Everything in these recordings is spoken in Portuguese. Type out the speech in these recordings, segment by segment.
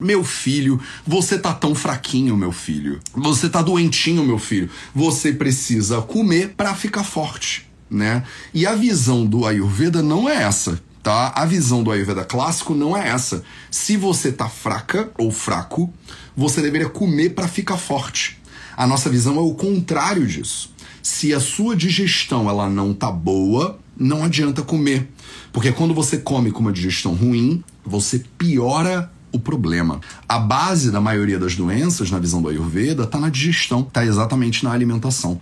Meu filho, você tá tão fraquinho, meu filho. Você tá doentinho, meu filho. Você precisa comer para ficar forte, né? E a visão do Ayurveda não é essa, tá? A visão do Ayurveda clássico não é essa. Se você tá fraca ou fraco, você deveria comer para ficar forte. A nossa visão é o contrário disso. Se a sua digestão ela não tá boa, não adianta comer. Porque quando você come com uma digestão ruim, você piora o problema. A base da maioria das doenças, na visão do Ayurveda, está na digestão, está exatamente na alimentação.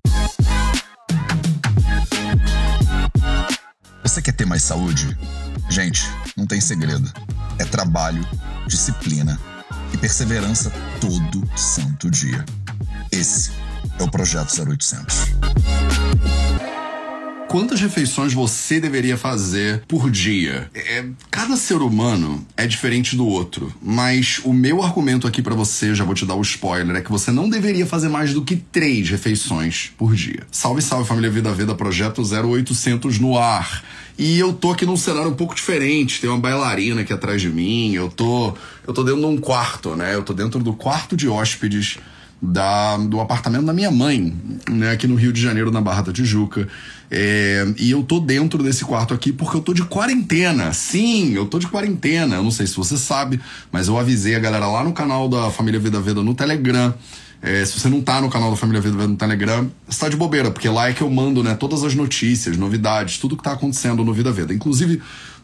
Você quer ter mais saúde? Gente, não tem segredo. É trabalho, disciplina e perseverança todo santo dia. Esse é o Projeto 0800. Quantas refeições você deveria fazer por dia? É, cada ser humano é diferente do outro, mas o meu argumento aqui para você, já vou te dar o spoiler, é que você não deveria fazer mais do que três refeições por dia. Salve, salve família Vida Vida, projeto 0800 no ar. E eu tô aqui num cenário um pouco diferente. Tem uma bailarina aqui atrás de mim. Eu tô, eu tô dentro de um quarto, né? Eu tô dentro do quarto de hóspedes da, do apartamento da minha mãe, né, aqui no Rio de Janeiro, na Barra da Tijuca. É, e eu tô dentro desse quarto aqui porque eu tô de quarentena. Sim, eu tô de quarentena. Eu não sei se você sabe, mas eu avisei a galera lá no canal da Família Vida Veda no Telegram. É, se você não tá no canal da Família Vida Veda no Telegram, você tá de bobeira, porque lá é que eu mando né, todas as notícias, novidades, tudo que tá acontecendo no Vida Veda. Inclusive,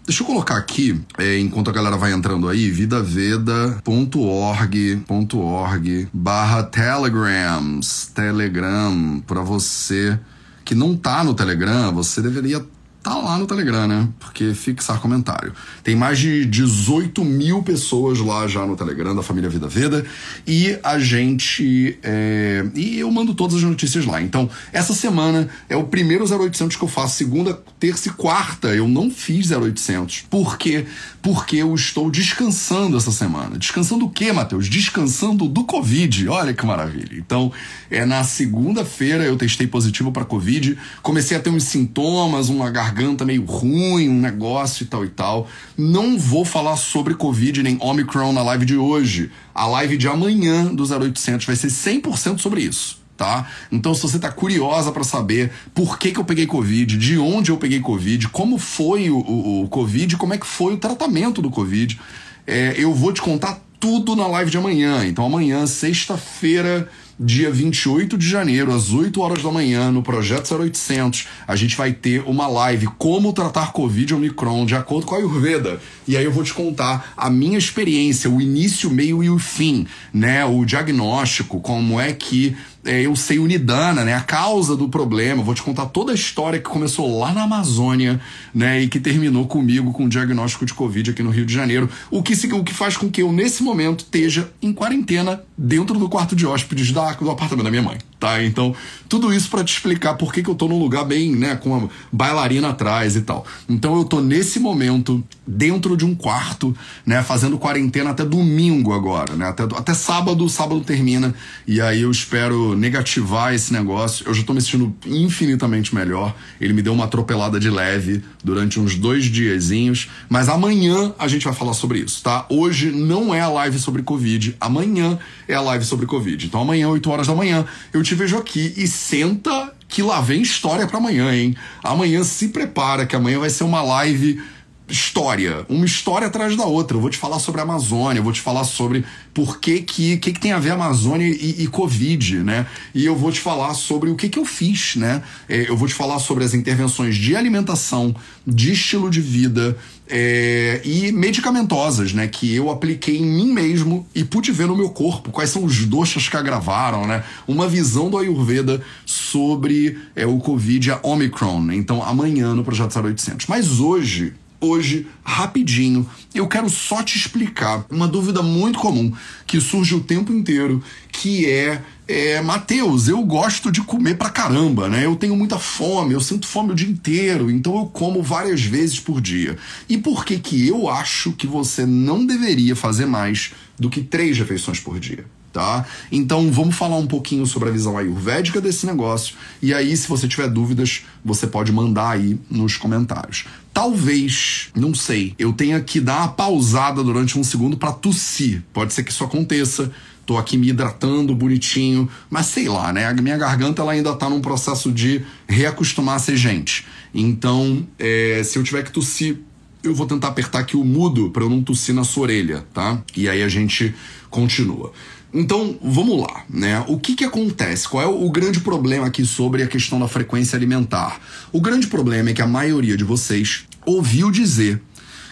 Deixa eu colocar aqui, é, enquanto a galera vai entrando aí, vidaveda.org.org barra telegrams, telegram, para você que não tá no Telegram, você deveria tá lá no Telegram, né? Porque fixar comentário. Tem mais de 18 mil pessoas lá já no Telegram da família Vida Veda e a gente. É... E eu mando todas as notícias lá. Então, essa semana é o primeiro 0800 que eu faço, segunda, terça e quarta. Eu não fiz 0800. Por quê? Porque eu estou descansando essa semana. Descansando o quê, Matheus? Descansando do Covid. Olha que maravilha. Então, é na segunda-feira eu testei positivo para Covid, comecei a ter uns sintomas, uma garganta meio ruim, um negócio e tal e tal. Não vou falar sobre Covid nem Omicron na live de hoje. A live de amanhã do 0800 vai ser 100% sobre isso. Tá? Então, se você tá curiosa para saber por que, que eu peguei Covid, de onde eu peguei Covid, como foi o, o, o Covid, como é que foi o tratamento do Covid, é, eu vou te contar tudo na live de amanhã. Então, amanhã, sexta-feira, dia 28 de janeiro, às 8 horas da manhã, no Projeto 0800, a gente vai ter uma live Como Tratar Covid Omicron, de acordo com a Ayurveda. E aí eu vou te contar a minha experiência, o início, meio e o fim, né? O diagnóstico, como é que é, eu sei Unidana, né? A causa do problema. Vou te contar toda a história que começou lá na Amazônia, né? E que terminou comigo com o diagnóstico de Covid aqui no Rio de Janeiro. O que, o que faz com que eu, nesse momento, esteja em quarentena dentro do quarto de hóspedes da, do apartamento da minha mãe, tá? Então, tudo isso para te explicar por que, que eu tô num lugar bem, né? Com uma bailarina atrás e tal. Então, eu tô nesse momento dentro de um quarto, né? Fazendo quarentena até domingo agora, né? Até, até sábado, sábado termina. E aí eu espero negativar esse negócio. Eu já tô me sentindo infinitamente melhor. Ele me deu uma atropelada de leve durante uns dois diazinhos. Mas amanhã a gente vai falar sobre isso, tá? Hoje não é a live sobre Covid. Amanhã é a live sobre Covid. Então amanhã, 8 horas da manhã, eu te vejo aqui e senta que lá vem história para amanhã, hein? Amanhã se prepara que amanhã vai ser uma live história, uma história atrás da outra. Eu vou te falar sobre a Amazônia, eu vou te falar sobre por que que, que, que tem a ver a Amazônia e, e, Covid, né? E eu vou te falar sobre o que que eu fiz, né? É, eu vou te falar sobre as intervenções de alimentação, de estilo de vida é, e medicamentosas, né? Que eu apliquei em mim mesmo e pude ver no meu corpo quais são os doxas que agravaram, né? Uma visão do Ayurveda sobre é, o Covid, a Omicron. Então, amanhã no Projeto 0800. Mas hoje hoje, rapidinho, eu quero só te explicar uma dúvida muito comum que surge o tempo inteiro, que é é, Mateus, eu gosto de comer pra caramba, né? Eu tenho muita fome, eu sinto fome o dia inteiro, então eu como várias vezes por dia. E por que que eu acho que você não deveria fazer mais do que três refeições por dia. Tá? Então vamos falar um pouquinho sobre a visão ayurvédica desse negócio. E aí, se você tiver dúvidas, você pode mandar aí nos comentários. Talvez, não sei, eu tenha que dar uma pausada durante um segundo para tossir. Pode ser que isso aconteça. Tô aqui me hidratando bonitinho, mas sei lá, né? A minha garganta ela ainda tá num processo de reacostumar a ser gente. Então, é, se eu tiver que tossir, eu vou tentar apertar aqui o mudo para eu não tossir na sua orelha, tá? E aí a gente continua. Então, vamos lá, né? O que que acontece? Qual é o grande problema aqui sobre a questão da frequência alimentar? O grande problema é que a maioria de vocês ouviu dizer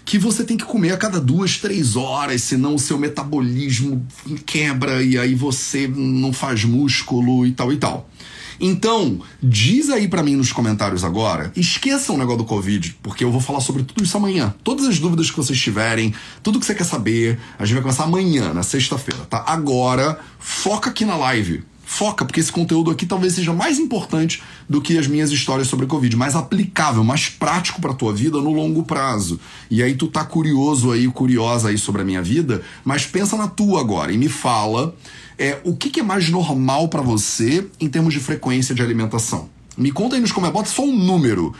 que você tem que comer a cada duas, três horas, senão o seu metabolismo quebra e aí você não faz músculo e tal e tal. Então, diz aí para mim nos comentários agora, esqueçam o negócio do Covid, porque eu vou falar sobre tudo isso amanhã. Todas as dúvidas que vocês tiverem, tudo que você quer saber, a gente vai começar amanhã, na sexta-feira, tá? Agora, foca aqui na live. Foca, porque esse conteúdo aqui talvez seja mais importante do que as minhas histórias sobre Covid, mais aplicável, mais prático para tua vida no longo prazo. E aí tu tá curioso aí, curiosa aí sobre a minha vida, mas pensa na tua agora e me fala é, o que, que é mais normal para você em termos de frequência de alimentação. Me conta aí nos comentários, bota só um número.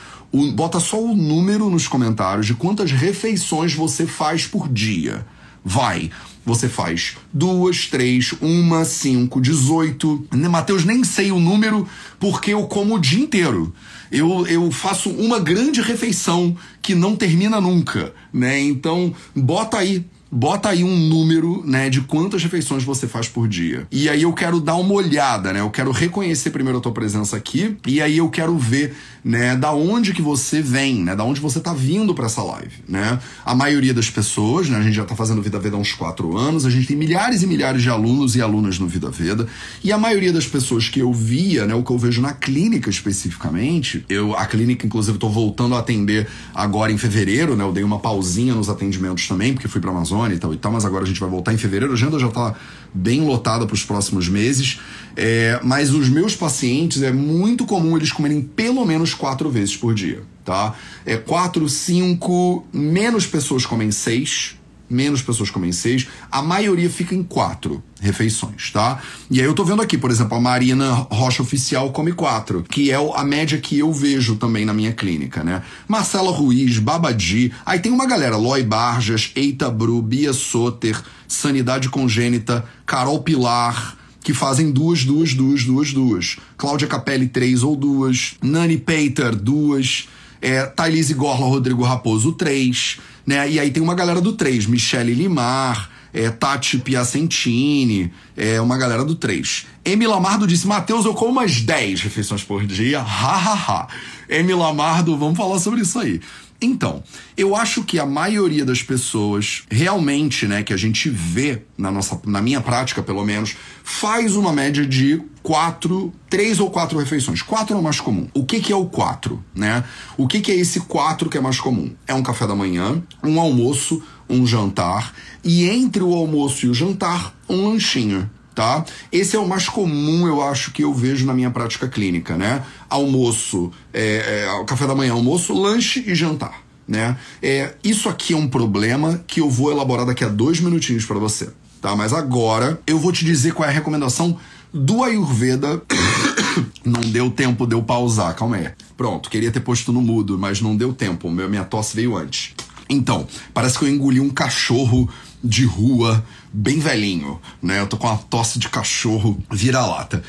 Bota só o número nos comentários de quantas refeições você faz por dia. Vai. Você faz duas, três, uma, cinco, dezoito. Mateus, nem sei o número porque eu como o dia inteiro. Eu, eu faço uma grande refeição que não termina nunca, né? Então, bota aí bota aí um número, né, de quantas refeições você faz por dia. E aí eu quero dar uma olhada, né? Eu quero reconhecer primeiro a tua presença aqui e aí eu quero ver, né, da onde que você vem, né, da onde você tá vindo para essa live, né? A maioria das pessoas, né, a gente já tá fazendo Vida Veda há uns quatro anos, a gente tem milhares e milhares de alunos e alunas no Vida Veda e a maioria das pessoas que eu via, né, o que eu vejo na clínica especificamente, eu a clínica inclusive tô voltando a atender agora em fevereiro, né? Eu dei uma pausinha nos atendimentos também porque fui para Amazônia e tal e tal, mas agora a gente vai voltar em fevereiro. A agenda já está bem lotada para os próximos meses. É, mas os meus pacientes é muito comum eles comerem pelo menos quatro vezes por dia, tá? É quatro, cinco, menos pessoas comem seis menos pessoas comem seis, a maioria fica em quatro refeições, tá? E aí eu tô vendo aqui, por exemplo, a Marina Rocha Oficial come quatro, que é a média que eu vejo também na minha clínica, né? Marcela Ruiz, Babadi, aí tem uma galera, Loi Barjas, Eita Bru, Bia Soter, Sanidade Congênita, Carol Pilar, que fazem duas, duas, duas, duas, duas. Cláudia Capelli, três ou duas. Nani Peiter, duas. É, Thailise Gorla Rodrigo Raposo, três né? E aí tem uma galera do 3, Michele Limar, é, Tati Piacentini, é, uma galera do 3. Emi Lamardo disse: Matheus, eu como umas 10 refeições por dia. Ha, ha, ha. Emi Lamardo, vamos falar sobre isso aí. Então, eu acho que a maioria das pessoas realmente, né, que a gente vê na nossa, na minha prática pelo menos, faz uma média de quatro, três ou quatro refeições. Quatro é o mais comum. O que, que é o quatro, né? O que, que é esse quatro que é mais comum? É um café da manhã, um almoço, um jantar e entre o almoço e o jantar, um lanchinho tá? Esse é o mais comum, eu acho, que eu vejo na minha prática clínica, né? Almoço, é, é, café da manhã, almoço, lanche e jantar, né? É, isso aqui é um problema que eu vou elaborar daqui a dois minutinhos para você, tá? Mas agora eu vou te dizer qual é a recomendação do Ayurveda. não deu tempo de eu pausar, calma aí. Pronto, queria ter posto no mudo, mas não deu tempo, minha tosse veio antes. Então, parece que eu engoli um cachorro de rua bem velhinho, né? Eu tô com uma tosse de cachorro vira-lata.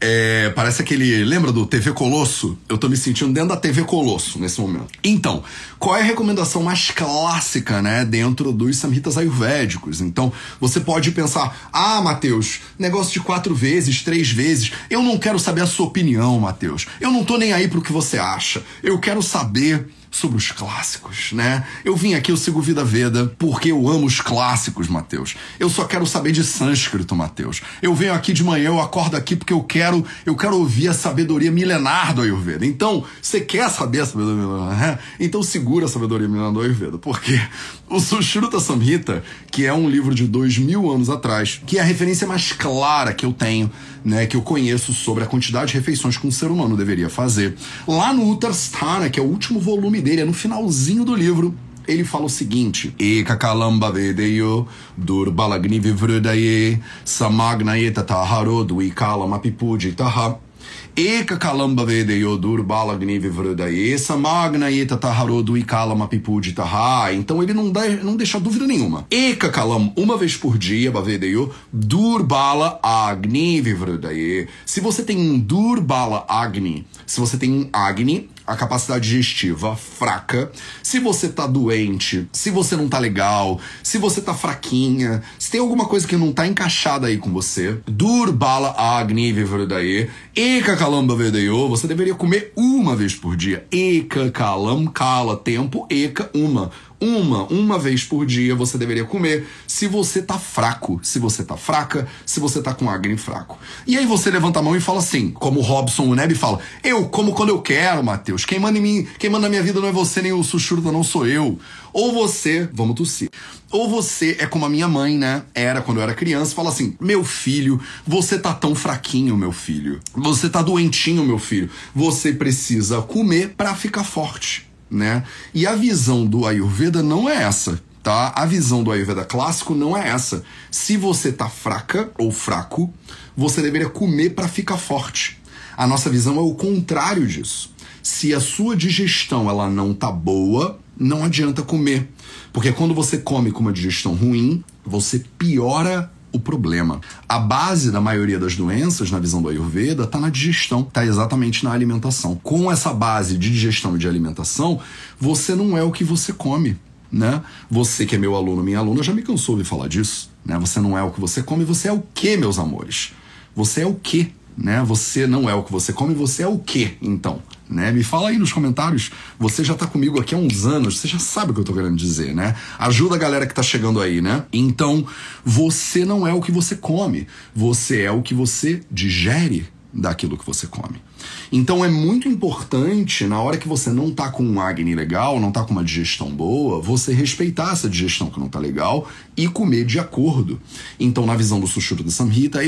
É, parece aquele. Lembra do TV Colosso? Eu tô me sentindo dentro da TV Colosso nesse momento. Então, qual é a recomendação mais clássica, né, dentro dos samhitas ayurvédicos? Então, você pode pensar: ah, Matheus, negócio de quatro vezes, três vezes. Eu não quero saber a sua opinião, Matheus. Eu não tô nem aí pro que você acha. Eu quero saber sobre os clássicos, né? Eu vim aqui, eu sigo Vida Veda, porque eu amo os clássicos, Mateus. Eu só quero saber de sânscrito, Mateus. Eu venho aqui de manhã, eu acordo aqui porque eu quero, eu quero ouvir a sabedoria milenar do Ayurveda. Então, você quer saber a sabedoria milenar? Né? Então segura a sabedoria milenar do Ayurveda, porque o Sushruta Samhita, que é um livro de dois mil anos atrás, que é a referência mais clara que eu tenho né, que eu conheço sobre a quantidade de refeições que um ser humano deveria fazer. Lá no Uttarstana, que é o último volume dele, é no finalzinho do livro, ele fala o seguinte: Eka kalamba vedeyo durbalagni vivrudaye samagnaye tataharo duikala mapipuji taha. Eka kalamba vedeyo durbalagni vivrudaye samagnaye tataharo duikala mapipuji taha. Então ele não, dá, não deixa dúvida nenhuma. Eka kalam, uma vez por dia, bavedeyo durbala agni vivrudaye. Se você tem um durbala agni, se você tem um agni, a capacidade digestiva fraca, se você tá doente, se você não tá legal, se você tá fraquinha, se tem alguma coisa que não tá encaixada aí com você, durbala agni vivrudaye, eka kalamba vedeyo, você deveria comer uma vez por dia. Eka kalam kala, tempo, eka uma uma, uma vez por dia você deveria comer se você tá fraco, se você tá fraca, se você tá com acne fraco. E aí você levanta a mão e fala assim, como o Robson Neb fala: "Eu como quando eu quero, Matheus. Quem manda em mim, quem manda na minha vida não é você nem o Sushurta, não sou eu." Ou você, vamos tossir. Ou você é como a minha mãe, né? Era quando eu era criança, fala assim: "Meu filho, você tá tão fraquinho, meu filho. Você tá doentinho, meu filho. Você precisa comer para ficar forte." Né? E a visão do Ayurveda não é essa, tá? A visão do Ayurveda clássico não é essa. Se você tá fraca ou fraco, você deveria comer para ficar forte. A nossa visão é o contrário disso. Se a sua digestão ela não tá boa, não adianta comer. Porque quando você come com uma digestão ruim, você piora o problema. A base da maioria das doenças, na visão do Ayurveda, está na digestão, está exatamente na alimentação. Com essa base de digestão e de alimentação, você não é o que você come. Né? Você que é meu aluno, minha aluna, já me cansou de falar disso. Né? Você não é o que você come, você é o que, meus amores? Você é o que? Né? Você não é o que você come, você é o que, então? Né? Me fala aí nos comentários. Você já tá comigo aqui há uns anos, você já sabe o que eu tô querendo dizer, né? Ajuda a galera que tá chegando aí, né? Então, você não é o que você come, você é o que você digere daquilo que você come. Então é muito importante, na hora que você não tá com um acne legal, não tá com uma digestão boa, você respeitar essa digestão que não tá legal e comer de acordo. Então, na visão do Sushruta Samhita,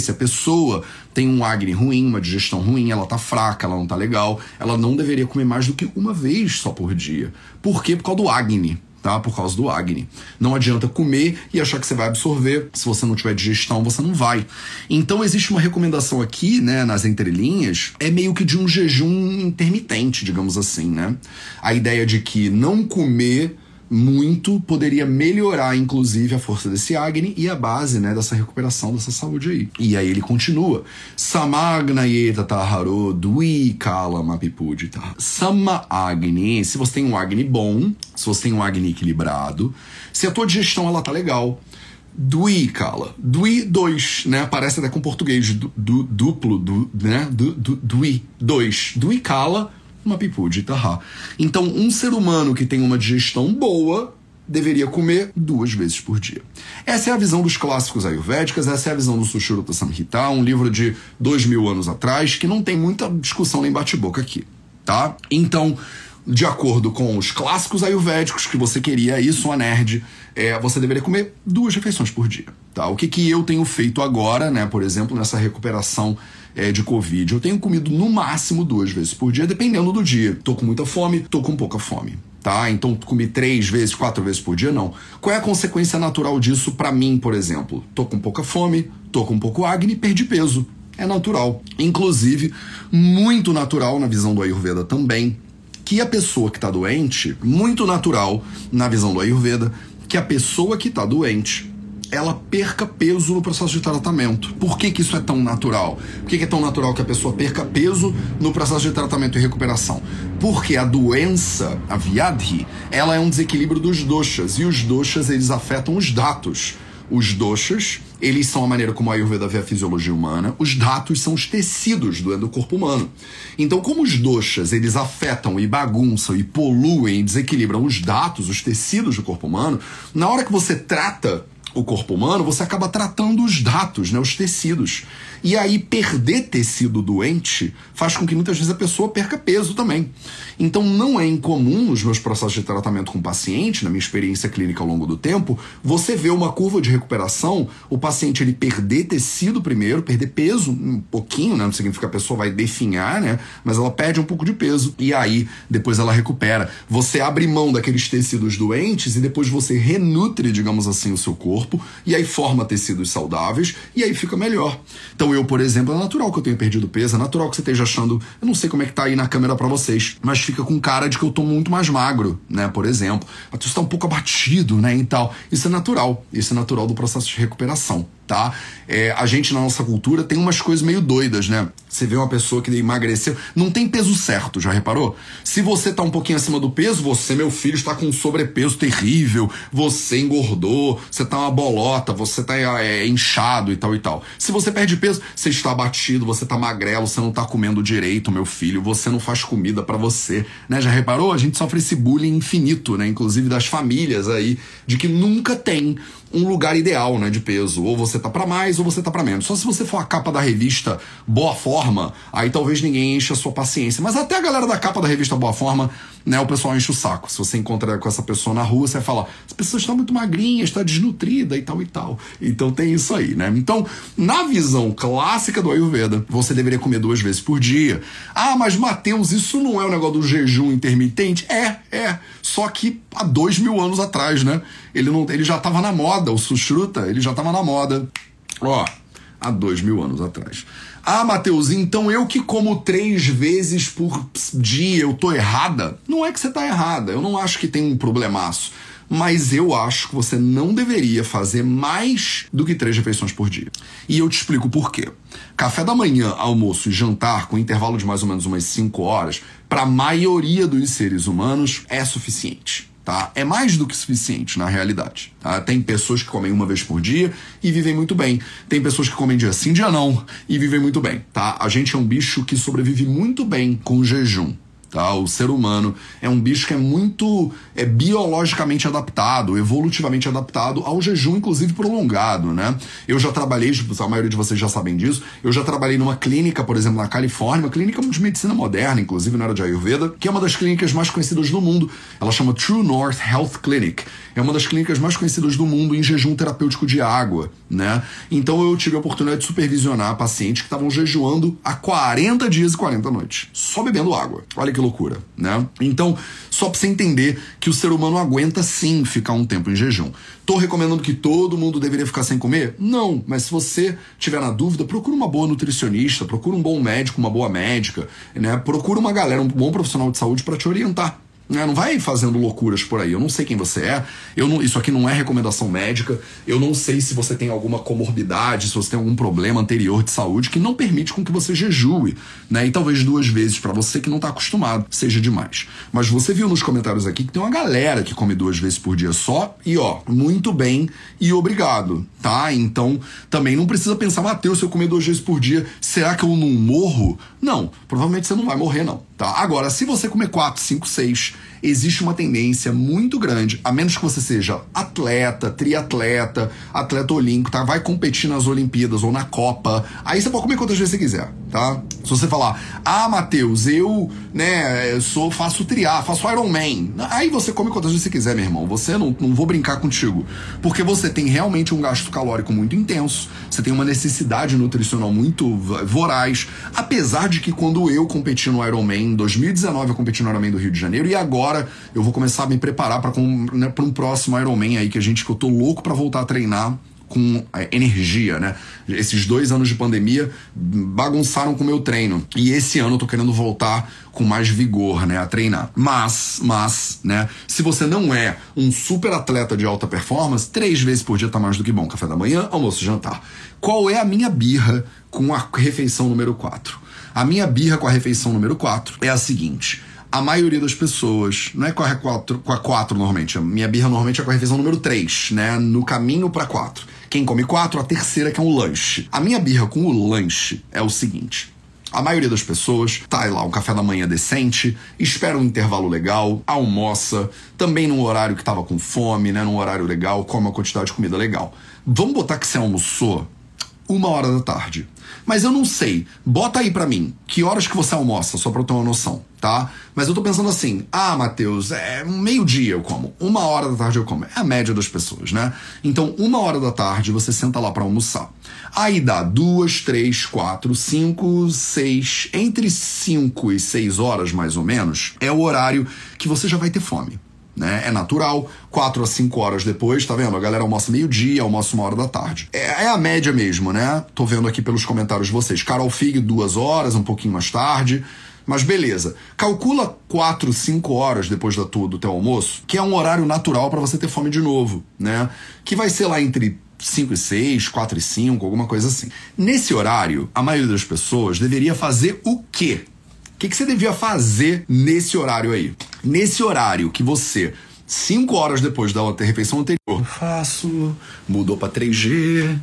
se a pessoa tem um acne ruim, uma digestão ruim, ela tá fraca, ela não tá legal, ela não deveria comer mais do que uma vez só por dia. Por quê? Por causa do acne tá? Por causa do acne. Não adianta comer e achar que você vai absorver. Se você não tiver digestão, você não vai. Então existe uma recomendação aqui, né, nas entrelinhas, é meio que de um jejum intermitente, digamos assim, né? A ideia de que não comer muito poderia melhorar, inclusive, a força desse Agni e a base, né, dessa recuperação dessa saúde aí. E aí ele continua. Samagnayeta taharo dui kala mapipudita. Sama Agni, se você tem um Agni bom, se você tem um Agni equilibrado, se a tua digestão ela tá legal, Dui, Kala. Dui 2, né? Parece até com português du, du, duplo, du, né? Du, du, dui 2. Dui Kala uma pipu de tarra. Então, um ser humano que tem uma digestão boa deveria comer duas vezes por dia. Essa é a visão dos clássicos ayurvédicas, essa é a visão do Sushruta Samhita, um livro de dois mil anos atrás, que não tem muita discussão nem bate-boca aqui, tá? Então, de acordo com os clássicos ayurvédicos, que você queria isso, a nerd, é, você deveria comer duas refeições por dia, tá? O que, que eu tenho feito agora, né, por exemplo, nessa recuperação é, de Covid. Eu tenho comido no máximo duas vezes por dia, dependendo do dia. Tô com muita fome, tô com pouca fome. Tá? Então comi três vezes, quatro vezes por dia, não. Qual é a consequência natural disso para mim, por exemplo? Tô com pouca fome, tô com pouco acne, perdi peso. É natural. Inclusive, muito natural na visão do Ayurveda também, que a pessoa que está doente, muito natural na visão do Ayurveda, que a pessoa que está doente ela perca peso no processo de tratamento. Por que, que isso é tão natural? Por que, que é tão natural que a pessoa perca peso no processo de tratamento e recuperação? Porque a doença, a viadhi, ela é um desequilíbrio dos doshas, e os doshas eles afetam os datos. Os doshas, eles são a maneira como a Ayurveda vê a fisiologia humana, os datos são os tecidos do, corpo humano. Então, como os doshas, eles afetam e bagunçam e poluem e desequilibram os datos, os tecidos do corpo humano, na hora que você trata o corpo humano, você acaba tratando os dados, né, os tecidos. E aí perder tecido doente faz com que muitas vezes a pessoa perca peso também. Então não é incomum nos meus processos de tratamento com paciente, na minha experiência clínica ao longo do tempo, você vê uma curva de recuperação, o paciente ele perder tecido primeiro, perder peso um pouquinho, né? Não significa que a pessoa vai definhar, né? Mas ela perde um pouco de peso e aí depois ela recupera. Você abre mão daqueles tecidos doentes e depois você renutre, digamos assim, o seu corpo e aí forma tecidos saudáveis e aí fica melhor. Então eu, por exemplo, é natural que eu tenha perdido peso, é natural que você esteja achando, eu não sei como é que tá aí na câmera para vocês, mas fica com cara de que eu tô muito mais magro, né? Por exemplo, a tu está um pouco abatido, né? E tal. Isso é natural, isso é natural do processo de recuperação tá? É, a gente na nossa cultura tem umas coisas meio doidas, né? Você vê uma pessoa que emagreceu, não tem peso certo, já reparou? Se você tá um pouquinho acima do peso, você, meu filho, está com um sobrepeso terrível, você engordou, você tá uma bolota, você tá é, inchado e tal e tal. Se você perde peso, você está abatido, você tá magrelo, você não tá comendo direito, meu filho, você não faz comida para você, né? Já reparou? A gente sofre esse bullying infinito, né? Inclusive das famílias aí, de que nunca tem um lugar ideal, né, de peso. Ou você tá para mais ou você tá para menos. Só se você for a capa da revista Boa Forma, aí talvez ninguém encha a sua paciência. Mas até a galera da capa da revista Boa Forma, né, o pessoal enche o saco. Se você encontra com essa pessoa na rua, você vai falar: as pessoas estão muito magrinhas, está desnutrida e tal e tal. Então tem isso aí, né? Então, na visão clássica do Ayurveda, você deveria comer duas vezes por dia. Ah, mas Mateus, isso não é o um negócio do jejum intermitente? É, é. Só que há dois mil anos atrás, né? Ele, não, ele já estava na moda, o Sushruta, ele já estava na moda. Ó, há dois mil anos atrás. Ah, Matheus, então eu que como três vezes por dia eu tô errada? Não é que você tá errada, eu não acho que tem um problemaço. Mas eu acho que você não deveria fazer mais do que três refeições por dia. E eu te explico por quê. Café da manhã, almoço e jantar, com intervalo de mais ou menos umas 5 horas, para a maioria dos seres humanos é suficiente tá? É mais do que suficiente na realidade, tá? Tem pessoas que comem uma vez por dia e vivem muito bem. Tem pessoas que comem dia sim, dia não e vivem muito bem, tá? A gente é um bicho que sobrevive muito bem com jejum, Tá? O ser humano é um bicho que é muito é biologicamente adaptado, evolutivamente adaptado ao jejum, inclusive prolongado, né? Eu já trabalhei, tipo, a maioria de vocês já sabem disso, eu já trabalhei numa clínica, por exemplo, na Califórnia, uma clínica de medicina moderna, inclusive na área de Ayurveda, que é uma das clínicas mais conhecidas do mundo. Ela chama True North Health Clinic. É uma das clínicas mais conhecidas do mundo em jejum terapêutico de água, né? Então eu tive a oportunidade de supervisionar pacientes que estavam jejuando há 40 dias e 40 noites, só bebendo água. Olha que loucura, né? Então, só pra você entender que o ser humano aguenta sim ficar um tempo em jejum. Tô recomendando que todo mundo deveria ficar sem comer? Não, mas se você tiver na dúvida, procura uma boa nutricionista, procura um bom médico, uma boa médica, né? Procura uma galera, um bom profissional de saúde para te orientar. Né? Não vai fazendo loucuras por aí. Eu não sei quem você é. Eu não, isso aqui não é recomendação médica. Eu não sei se você tem alguma comorbidade, se você tem algum problema anterior de saúde que não permite com que você jejue, né? E talvez duas vezes para você que não tá acostumado seja demais. Mas você viu nos comentários aqui que tem uma galera que come duas vezes por dia só e ó, muito bem e obrigado, tá? Então também não precisa pensar, Mateus, se eu comer duas vezes por dia, será que eu não morro? Não, provavelmente você não vai morrer não, tá? Agora, se você comer quatro, cinco, seis existe uma tendência muito grande, a menos que você seja atleta, triatleta, atleta olímpico, tá? Vai competir nas Olimpíadas ou na Copa. Aí você pode comer quantas vezes você quiser, tá? Se você falar, ah, Matheus, eu, né, sou, faço triar, faço Ironman. Aí você come quantas vezes você quiser, meu irmão. Você não, não vou brincar contigo. Porque você tem realmente um gasto calórico muito intenso, você tem uma necessidade nutricional muito voraz. Apesar de que quando eu competi no Ironman, em 2019 eu competi no Ironman do Rio de Janeiro, e agora agora eu vou começar a me preparar para né, um próximo Ironman aí que a gente que eu tô louco para voltar a treinar com é, energia, né? Esses dois anos de pandemia bagunçaram com o meu treino. E esse ano eu tô querendo voltar com mais vigor, né? A treinar. Mas, mas, né? Se você não é um super atleta de alta performance, três vezes por dia tá mais do que bom. Café da manhã, almoço jantar. Qual é a minha birra com a refeição número 4? A minha birra com a refeição número 4 é a seguinte a maioria das pessoas, não é com a 4, com a 4 normalmente, a minha birra normalmente é com a refeição número 3, né? No caminho para 4. Quem come 4, a terceira que é um lanche. A minha birra com o lanche é o seguinte: A maioria das pessoas tá lá um café da manhã decente, espera um intervalo legal, almoça, também num horário que tava com fome, né? Num horário legal, come uma quantidade de comida legal. Vamos botar que você almoçou uma hora da tarde. Mas eu não sei. Bota aí para mim. Que horas que você almoça, só pra eu ter uma noção, tá? Mas eu tô pensando assim: ah, Matheus, é meio-dia eu como. Uma hora da tarde eu como. É a média das pessoas, né? Então, uma hora da tarde você senta lá para almoçar. Aí dá duas, três, quatro, cinco, seis. Entre cinco e seis horas, mais ou menos, é o horário que você já vai ter fome né? É natural. 4 a 5 horas depois, tá vendo? A galera almoça meio-dia, almoça uma hora da tarde. É, é, a média mesmo, né? Tô vendo aqui pelos comentários de vocês. Carol Fig, duas horas, um pouquinho mais tarde. Mas beleza. Calcula 4, 5 horas depois da tua, do teu almoço, que é um horário natural para você ter fome de novo, né? Que vai ser lá entre 5 e 6, 4 e 5, alguma coisa assim. Nesse horário, a maioria das pessoas deveria fazer o quê? O que, que você devia fazer nesse horário aí? Nesse horário que você, cinco horas depois da refeição anterior, faço, mudou para 3G.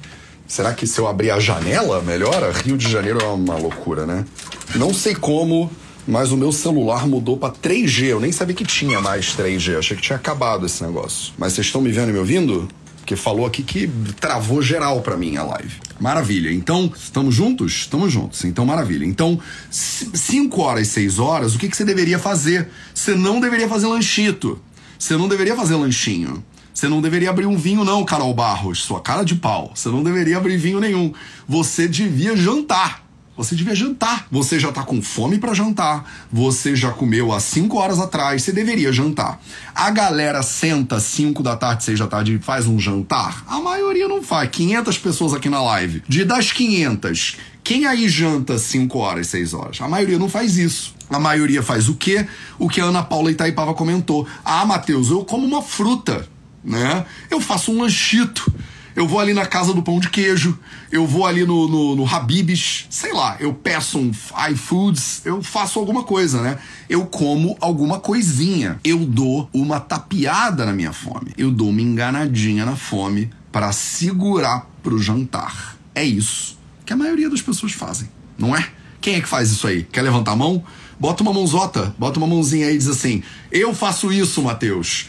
Será que se eu abrir a janela melhora? Rio de Janeiro é uma loucura, né? Não sei como, mas o meu celular mudou para 3G. Eu nem sabia que tinha mais 3G. Achei que tinha acabado esse negócio. Mas vocês estão me vendo e me ouvindo? Porque falou aqui que travou geral para mim a live. Maravilha. Então, estamos juntos? Estamos juntos. Então, maravilha. Então, 5 horas, 6 horas, o que, que você deveria fazer? Você não deveria fazer lanchito. Você não deveria fazer lanchinho. Você não deveria abrir um vinho, não, Carol Barros. Sua cara de pau. Você não deveria abrir vinho nenhum. Você devia jantar. Você devia jantar. Você já tá com fome para jantar. Você já comeu há 5 horas atrás. Você deveria jantar. A galera senta 5 da tarde, 6 da tarde e faz um jantar? A maioria não faz. 500 pessoas aqui na live. De das 500, quem aí janta 5 horas, 6 horas? A maioria não faz isso. A maioria faz o quê? O que a Ana Paula Itaipava comentou. Ah, Matheus, eu como uma fruta, né? Eu faço um lanchito eu vou ali na casa do pão de queijo, eu vou ali no, no, no Habib's, sei lá, eu peço um iFoods, eu faço alguma coisa, né? Eu como alguma coisinha. Eu dou uma tapeada na minha fome. Eu dou uma enganadinha na fome para segurar pro jantar. É isso que a maioria das pessoas fazem, não é? Quem é que faz isso aí? Quer levantar a mão? Bota uma mãozota, bota uma mãozinha aí e diz assim: Eu faço isso, Mateus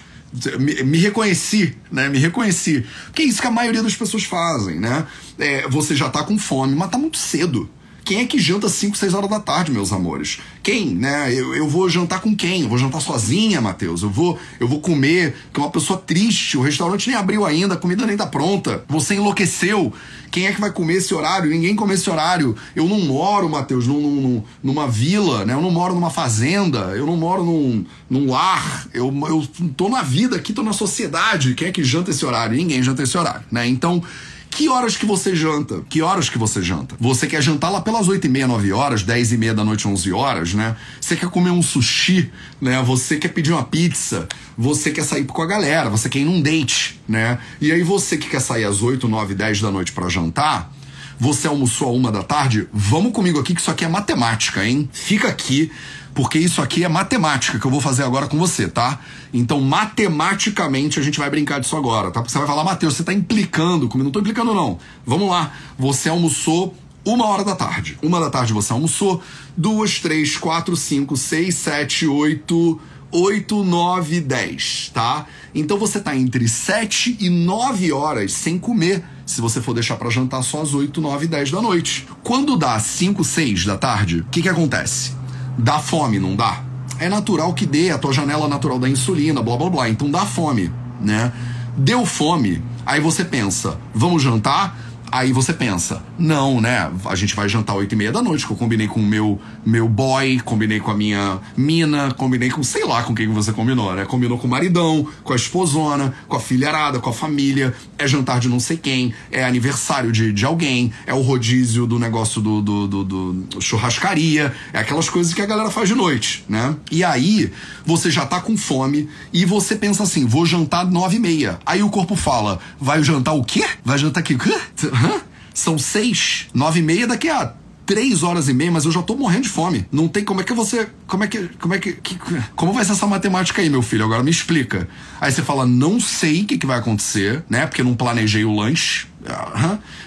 me, me, reconheci, né? Me reconheci. Que é isso que a maioria das pessoas fazem, né? É, você já tá com fome, mas tá muito cedo. Quem é que janta 5, 6 horas da tarde, meus amores? Quem, né? Eu, eu vou jantar com quem? Eu vou jantar sozinha, Matheus. Eu vou, eu vou comer, que é uma pessoa triste, o restaurante nem abriu ainda, a comida nem tá pronta. Você enlouqueceu. Quem é que vai comer esse horário? Ninguém come esse horário. Eu não moro, Matheus, num, num, numa vila, né? Eu não moro numa fazenda, eu não moro num, num lar. Eu, eu tô na vida aqui, tô na sociedade. Quem é que janta esse horário? Ninguém janta esse horário, né? Então, que horas que você janta? Que horas que você janta? Você quer jantar lá pelas 8 e meia, 9 horas, 10 e meia da noite, 11 horas, né? Você quer comer um sushi, né? Você quer pedir uma pizza, você quer sair com a galera, você quer ir num date, né? E aí você que quer sair às 8, 9, 10 da noite para jantar, você almoçou a uma da tarde? Vamos comigo aqui que isso aqui é matemática, hein? Fica aqui porque isso aqui é matemática que eu vou fazer agora com você, tá? Então, matematicamente, a gente vai brincar disso agora, tá? Porque você vai falar, Matheus, você tá implicando comigo. Não tô implicando, não. Vamos lá. Você almoçou uma hora da tarde. Uma da tarde você almoçou. Duas, três, quatro, cinco, seis, sete, oito. 8, 9, 10, tá? Então você tá entre 7 e 9 horas sem comer, se você for deixar para jantar só às 8, 9, 10 da noite. Quando dá 5, 6 da tarde, o que que acontece? Dá fome, não dá? É natural que dê, a tua janela natural da insulina, blá blá blá. Então dá fome, né? Deu fome, aí você pensa, vamos jantar? Aí você pensa, não, né? A gente vai jantar oito e meia da noite, que eu combinei com o meu, meu boy, combinei com a minha mina, combinei com sei lá com quem você combinou, né? Combinou com o maridão, com a esposona, com a filharada, com a família. É jantar de não sei quem, é aniversário de, de alguém, é o rodízio do negócio do, do, do, do churrascaria, é aquelas coisas que a galera faz de noite, né? E aí você já tá com fome e você pensa assim, vou jantar nove e meia. Aí o corpo fala, vai jantar o quê? Vai jantar o quê? Hã? São seis, nove e meia daqui a três horas e meia, mas eu já tô morrendo de fome. Não tem como é que você. Como é que. Como é que. que como vai ser essa matemática aí, meu filho? Agora me explica. Aí você fala, não sei o que, que vai acontecer, né? Porque eu não planejei o lanche.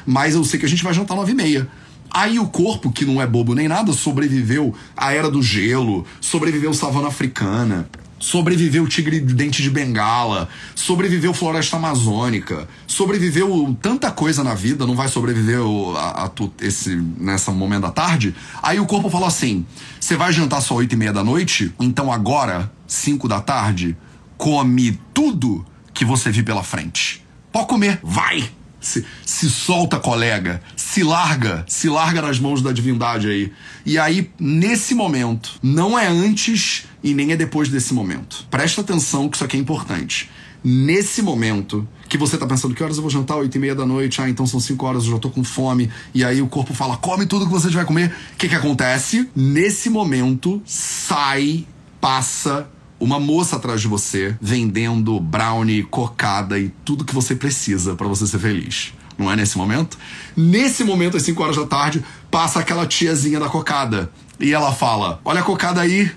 Mas eu sei que a gente vai jantar nove e meia. Aí o corpo, que não é bobo nem nada, sobreviveu à era do gelo, sobreviveu savana africana, sobreviveu o tigre de dente de bengala, sobreviveu floresta amazônica, sobreviveu tanta coisa na vida, não vai sobreviver a, a, esse nessa momento da tarde. Aí o corpo falou assim: você vai jantar só oito e meia da noite, então agora, cinco da tarde, come tudo que você viu pela frente. Pode comer, vai! Se, se, solta, colega. Se larga. Se larga nas mãos da divindade aí. E aí, nesse momento, não é antes e nem é depois desse momento. Presta atenção que isso aqui é importante. Nesse momento que você tá pensando que horas eu vou jantar? Oito e meia da noite. Ah, então são cinco horas, eu já tô com fome. E aí o corpo fala, come tudo que você vai comer. O que que acontece? Nesse momento, sai, passa uma moça atrás de você vendendo brownie, cocada e tudo que você precisa para você ser feliz. Não é nesse momento? Nesse momento, às 5 horas da tarde, passa aquela tiazinha da cocada. E ela fala: Olha a cocada aí,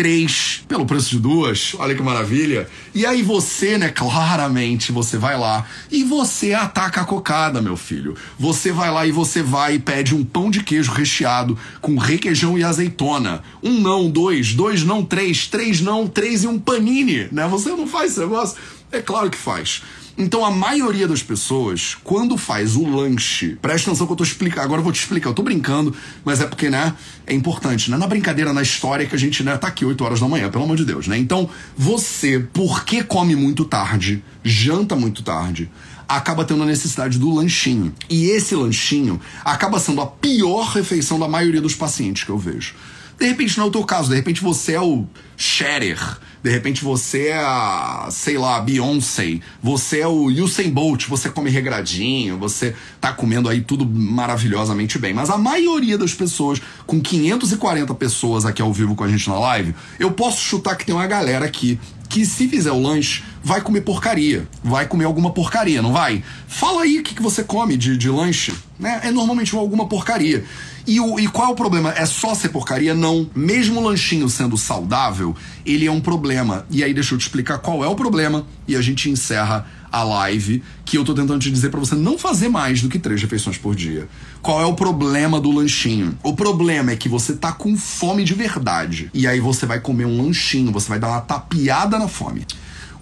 três pelo preço de duas. Olha que maravilha. E aí você, né, claramente, você vai lá e você ataca a cocada, meu filho. Você vai lá e você vai e pede um pão de queijo recheado com requeijão e azeitona. Um não, dois, dois não, três, três não, três e um panini, né? Você não faz esse negócio? É claro que faz. Então a maioria das pessoas, quando faz o lanche, presta atenção que eu tô explicando, agora eu vou te explicar, eu tô brincando, mas é porque, né, é importante, né? Na brincadeira, na história que a gente, né, tá aqui 8 horas da manhã, pelo amor de Deus, né? Então, você, porque come muito tarde, janta muito tarde, acaba tendo a necessidade do lanchinho. E esse lanchinho acaba sendo a pior refeição da maioria dos pacientes que eu vejo. De repente não é o teu caso, de repente você é o Shatter, de repente você é a, sei lá, Beyoncé, você é o Usain Bolt, você come regradinho, você tá comendo aí tudo maravilhosamente bem. Mas a maioria das pessoas, com 540 pessoas aqui ao vivo com a gente na live, eu posso chutar que tem uma galera aqui que se fizer o lanche, vai comer porcaria. Vai comer alguma porcaria, não vai? Fala aí o que, que você come de, de lanche. Né? É normalmente alguma porcaria. E, o, e qual é o problema? É só ser porcaria? Não. Mesmo o lanchinho sendo saudável, ele é um problema. E aí deixa eu te explicar qual é o problema e a gente encerra a live que eu tô tentando te dizer para você não fazer mais do que três refeições por dia. Qual é o problema do lanchinho? O problema é que você tá com fome de verdade. E aí você vai comer um lanchinho, você vai dar uma tapeada na fome.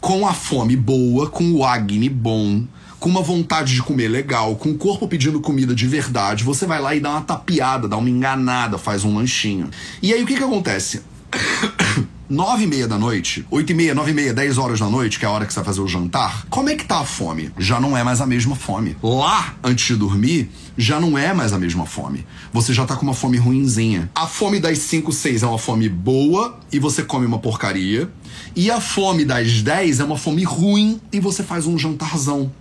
Com a fome boa, com o acne bom, com uma vontade de comer legal, com o corpo pedindo comida de verdade, você vai lá e dá uma tapeada, dá uma enganada, faz um lanchinho. E aí o que que acontece? nove e meia da noite, oito e meia, nove e meia, dez horas da noite, que é a hora que você vai fazer o jantar, como é que tá a fome? Já não é mais a mesma fome. Lá, antes de dormir, já não é mais a mesma fome. Você já tá com uma fome ruinzinha. A fome das 5, 6 é uma fome boa e você come uma porcaria. E a fome das 10 é uma fome ruim e você faz um jantarzão.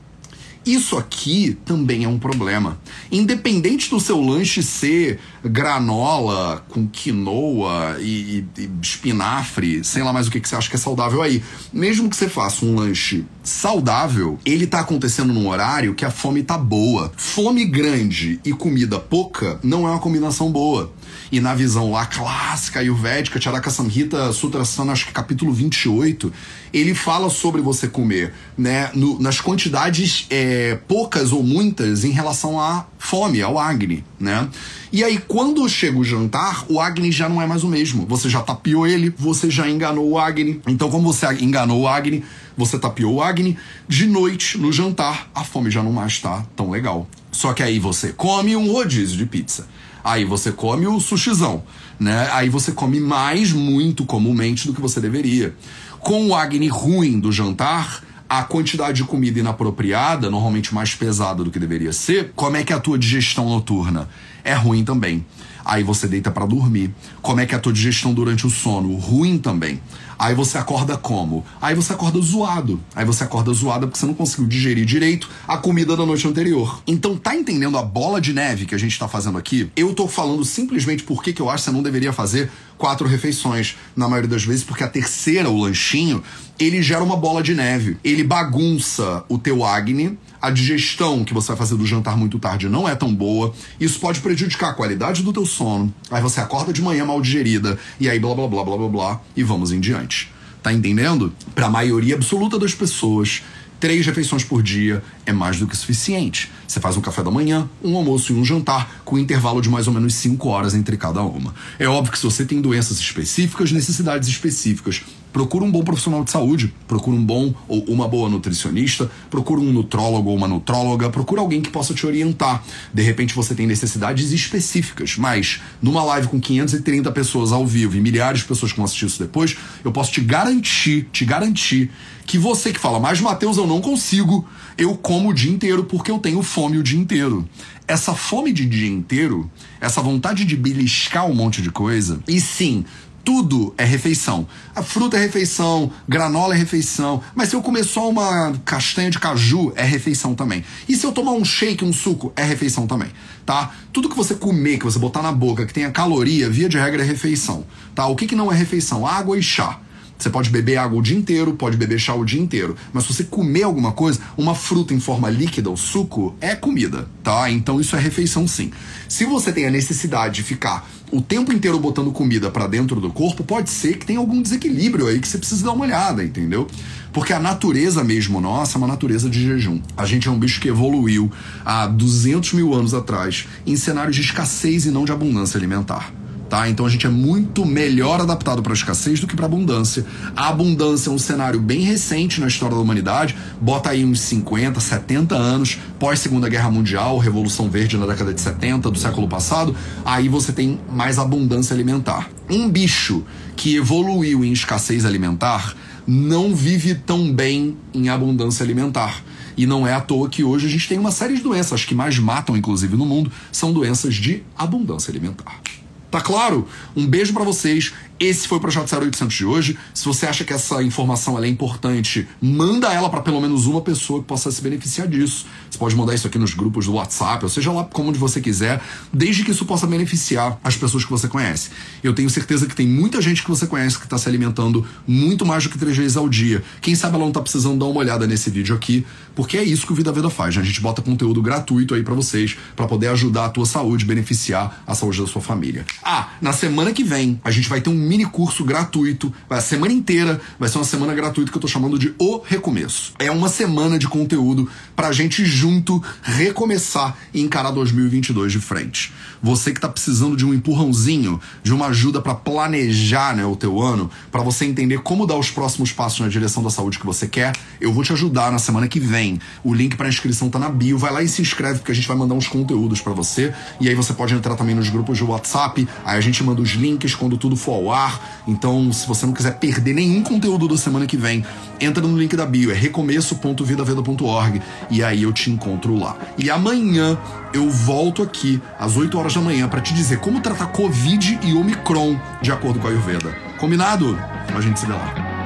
Isso aqui também é um problema. Independente do seu lanche ser granola com quinoa e, e, espinafre, sei lá mais o que, que você acha que é saudável aí. Mesmo que você faça um lanche saudável, ele tá acontecendo num horário que a fome tá boa. Fome grande e comida pouca não é uma combinação boa. E na visão lá clássica ayurvédica, Charaka Samhita Sutrasana, acho que capítulo 28, ele fala sobre você comer né, no, nas quantidades é, poucas ou muitas em relação à fome, ao Agni, né? E aí, quando chega o jantar, o Agni já não é mais o mesmo. Você já tapiou ele, você já enganou o Agni. Então, como você enganou o Agni, você tapiou o Agni, de noite, no jantar, a fome já não mais está tão legal. Só que aí você come um rodízio de pizza. Aí você come o sushizão, né? Aí você come mais, muito comumente, do que você deveria. Com o Agni ruim do jantar, a quantidade de comida inapropriada, normalmente mais pesada do que deveria ser, como é que é a tua digestão noturna? É ruim também. Aí você deita para dormir. Como é que é a tua digestão durante o sono? Ruim também. Aí você acorda como? Aí você acorda zoado. Aí você acorda zoado porque você não conseguiu digerir direito a comida da noite anterior. Então, tá entendendo a bola de neve que a gente tá fazendo aqui? Eu tô falando simplesmente porque que eu acho que você não deveria fazer quatro refeições, na maioria das vezes, porque a terceira, o lanchinho, ele gera uma bola de neve. Ele bagunça o teu acne, a digestão que você vai fazer do jantar muito tarde não é tão boa. Isso pode prejudicar a qualidade do teu sono. Aí você acorda de manhã mal digerida e aí blá blá blá blá blá blá e vamos em diante. Tá entendendo? Para a maioria absoluta das pessoas Três refeições por dia é mais do que suficiente. Você faz um café da manhã, um almoço e um jantar, com um intervalo de mais ou menos 5 horas entre cada uma. É óbvio que se você tem doenças específicas, necessidades específicas, procura um bom profissional de saúde, procura um bom ou uma boa nutricionista, procura um nutrólogo ou uma nutróloga, procura alguém que possa te orientar. De repente você tem necessidades específicas, mas numa live com 530 pessoas ao vivo e milhares de pessoas que vão assistir isso depois, eu posso te garantir, te garantir que você que fala, mas Mateus, eu não consigo, eu como o dia inteiro porque eu tenho fome o dia inteiro. Essa fome de dia inteiro, essa vontade de beliscar um monte de coisa, e sim, tudo é refeição. A fruta é refeição, granola é refeição, mas se eu comer só uma castanha de caju, é refeição também. E se eu tomar um shake, um suco, é refeição também, tá? Tudo que você comer, que você botar na boca, que tenha caloria, via de regra é refeição, tá? O que, que não é refeição? Água e chá. Você pode beber água o dia inteiro, pode beber chá o dia inteiro. Mas se você comer alguma coisa, uma fruta em forma líquida, o suco, é comida, tá? Então isso é refeição sim. Se você tem a necessidade de ficar o tempo inteiro botando comida para dentro do corpo, pode ser que tenha algum desequilíbrio aí que você precisa dar uma olhada, entendeu? Porque a natureza mesmo nossa é uma natureza de jejum. A gente é um bicho que evoluiu há 200 mil anos atrás em cenários de escassez e não de abundância alimentar tá? Então a gente é muito melhor adaptado para escassez do que para abundância. A abundância é um cenário bem recente na história da humanidade, bota aí uns 50, 70 anos, pós Segunda Guerra Mundial, Revolução Verde na década de 70 do século passado, aí você tem mais abundância alimentar. Um bicho que evoluiu em escassez alimentar não vive tão bem em abundância alimentar. E não é à toa que hoje a gente tem uma série de doenças, as que mais matam, inclusive, no mundo, são doenças de abundância alimentar. Tá claro? Um beijo para vocês. Esse foi o Projeto 0800 de hoje. Se você acha que essa informação é importante, manda ela para pelo menos uma pessoa que possa se beneficiar disso. Você pode mandar isso aqui nos grupos do WhatsApp, ou seja lá como você quiser, desde que isso possa beneficiar as pessoas que você conhece. Eu tenho certeza que tem muita gente que você conhece que está se alimentando muito mais do que três vezes ao dia. Quem sabe ela não tá precisando dar uma olhada nesse vídeo aqui, porque é isso que o Vida Veda faz. Né? A gente bota conteúdo gratuito aí para vocês, para poder ajudar a tua saúde, beneficiar a saúde da sua família. Ah, na semana que vem a gente vai ter um mini curso gratuito, a semana inteira vai ser uma semana gratuita que eu tô chamando de O Recomeço. É uma semana de conteúdo pra gente junto recomeçar e encarar 2022 de frente. Você que tá precisando de um empurrãozinho, de uma ajuda para planejar, né, o teu ano, para você entender como dar os próximos passos na direção da saúde que você quer, eu vou te ajudar na semana que vem. O link para inscrição tá na bio, vai lá e se inscreve porque a gente vai mandar uns conteúdos para você e aí você pode entrar também nos grupos de WhatsApp, aí a gente manda os links quando tudo for ao ar. Então, se você não quiser perder nenhum conteúdo da semana que vem, entra no link da bio, é recomeço.vidaveda.org e aí eu te encontro lá. E amanhã eu volto aqui às 8 horas da manhã para te dizer como tratar Covid e Omicron de acordo com a Ayurveda. Combinado? A gente se vê lá.